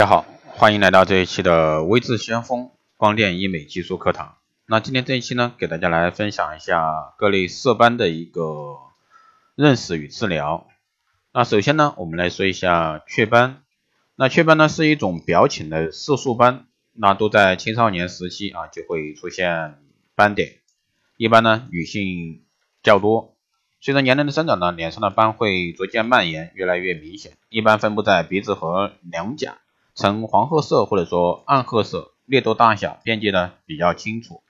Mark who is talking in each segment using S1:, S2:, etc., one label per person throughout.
S1: 大家好，欢迎来到这一期的微智先锋光电医美技术课堂。那今天这一期呢，给大家来分享一下各类色斑的一个认识与治疗。那首先呢，我们来说一下雀斑。那雀斑呢是一种表浅的色素斑，那都在青少年时期啊就会出现斑点，一般呢女性较多。随着年龄的增长呢，脸上的斑会逐渐蔓延，越来越明显，一般分布在鼻子和两颊。呈黄褐色或者说暗褐色，略多大小，边界呢比较清楚，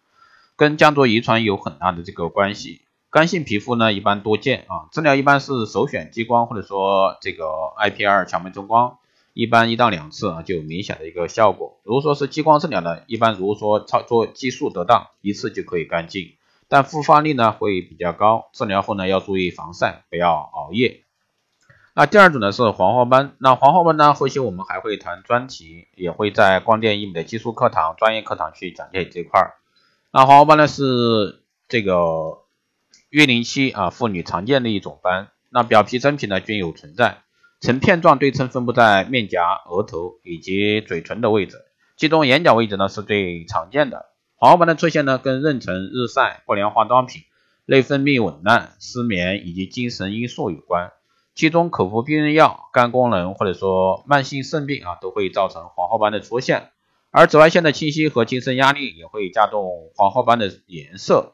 S1: 跟家族遗传有很大的这个关系。干性皮肤呢一般多见啊，治疗一般是首选激光或者说这个 IPL 强脉冲光，一般一到两次啊就有明显的一个效果。如果说是激光治疗呢，一般如果说操作技术得当，一次就可以干净，但复发率呢会比较高。治疗后呢要注意防晒，不要熬夜。那第二种呢是黄褐斑，那黄褐斑呢，后期我们还会谈专题，也会在光电医美的技术课堂、专业课堂去讲解这块儿。那黄褐斑呢是这个月龄期啊妇女常见的一种斑，那表皮真皮呢均有存在，呈片状对称分布在面颊、额头以及嘴唇的位置，其中眼角位置呢是最常见的。黄褐斑的出现呢跟妊娠、日晒、不良化妆品、内分泌紊乱、失眠以及精神因素有关。其中口服避孕药、肝功能或者说慢性肾病啊，都会造成黄褐斑的出现。而紫外线的侵袭和精神压力也会加重黄褐斑的颜色。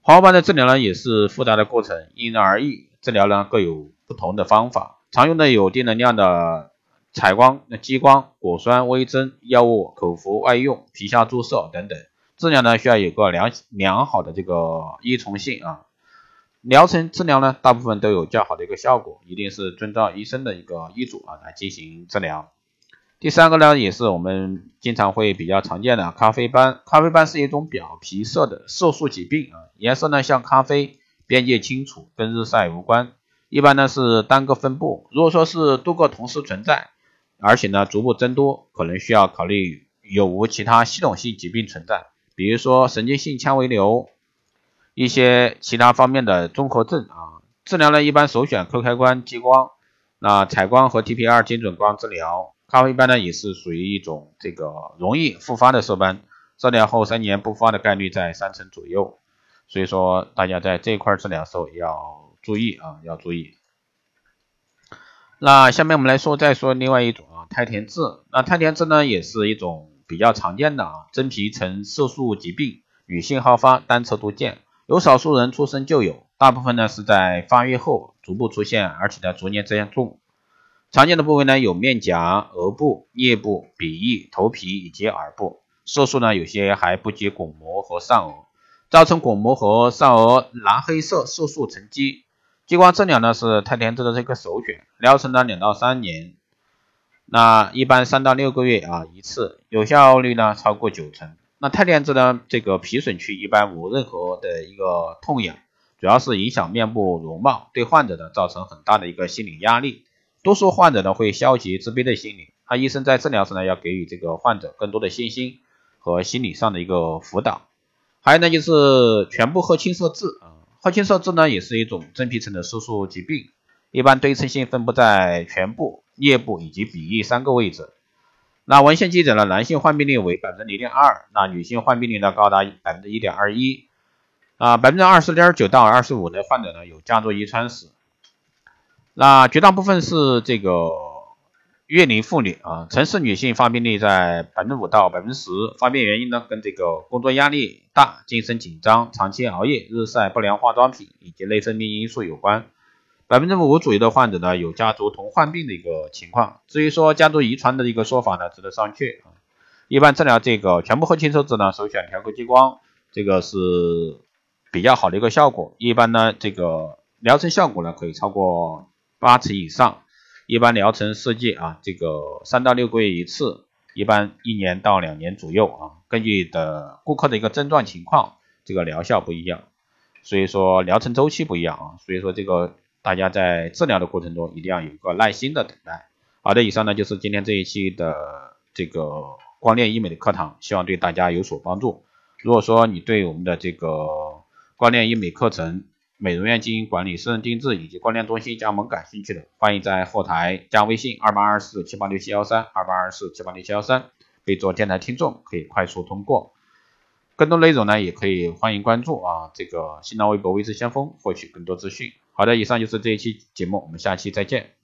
S1: 黄褐斑的治疗呢，也是复杂的过程，因人而异。治疗呢各有不同的方法，常用的有低能量的采光、激光、果酸、微针、药物、口服、外用、皮下注射等等。治疗呢需要有个良良好的这个依从性啊。疗程治疗呢，大部分都有较好的一个效果，一定是遵照医生的一个医嘱啊来进行治疗。第三个呢，也是我们经常会比较常见的咖啡斑。咖啡斑是一种表皮色的色素疾病啊，颜色呢像咖啡，边界清楚，跟日晒无关。一般呢是单个分布，如果说是多个同时存在，而且呢逐步增多，可能需要考虑有无其他系统性疾病存在，比如说神经性纤维瘤。一些其他方面的综合症啊，治疗呢一般首选 Q 开关激光，那采光和 TPR 精准光治疗。咖啡斑呢也是属于一种这个容易复发的色斑，治疗后三年不发的概率在三成左右，所以说大家在这块治疗时候要注意啊，要注意。那下面我们来说再说另外一种啊，胎田痣。那胎田痣呢也是一种比较常见的啊，真皮层色素疾病，女性好发，单侧多见。有少数人出生就有，大部分呢是在发育后逐步出现，而且呢逐年加重。常见的部位呢有面颊、额部、颞部、鼻翼、头皮以及耳部。色素呢有些还不及巩膜和上颚，造成巩膜和上颚蓝黑色色素沉积。激光治疗呢是太田痣的这个首选，疗程呢两到三年，那一般三到六个月啊一次，有效率呢超过九成。那胎田痣呢？这个皮损区一般无任何的一个痛痒，主要是影响面部容貌，对患者呢造成很大的一个心理压力。多数患者呢会消极自卑的心理，那医生在治疗时呢要给予这个患者更多的信心和心理上的一个辅导。还有呢就是全部褐青色痣啊，褐青色痣呢也是一种真皮层的色素疾病，一般对称性分布在全部、颞部以及鼻翼三个位置。那文献记载呢，男性患病率为百分之零点二，那女性患病率呢高达百分之一点二一，啊，百分之二十点九到二十五的患者呢有家族遗传史，那绝大部分是这个月龄妇女啊，城市女性发病率在百分之五到百分之十，发病原因呢跟这个工作压力大、精神紧张、长期熬夜、日晒、不良化妆品以及内分泌因素有关。百分之五左右的患者呢，有家族同患病的一个情况。至于说家族遗传的一个说法呢，值得商榷啊。一般治疗这个全部褐青色痣呢，首选调口激光，这个是比较好的一个效果。一般呢，这个疗程效果呢，可以超过八成以上。一般疗程设计啊，这个三到六个月一次，一般一年到两年左右啊。根据的顾客的一个症状情况，这个疗效不一样，所以说疗程周期不一样啊。所以说这个。大家在治疗的过程中一定要有一个耐心的等待。好的，以上呢就是今天这一期的这个光电医美的课堂，希望对大家有所帮助。如果说你对我们的这个光电医美课程美容院经营管理、私人定制以及光电中心加盟感兴趣的，欢迎在后台加微信二八二四七八六七幺三二八二四七八六七幺三，可以做电台听众，可以快速通过。更多内容呢，也可以欢迎关注啊这个新浪微博微视先锋，获取更多资讯。好的，以上就是这一期节目，我们下期再见。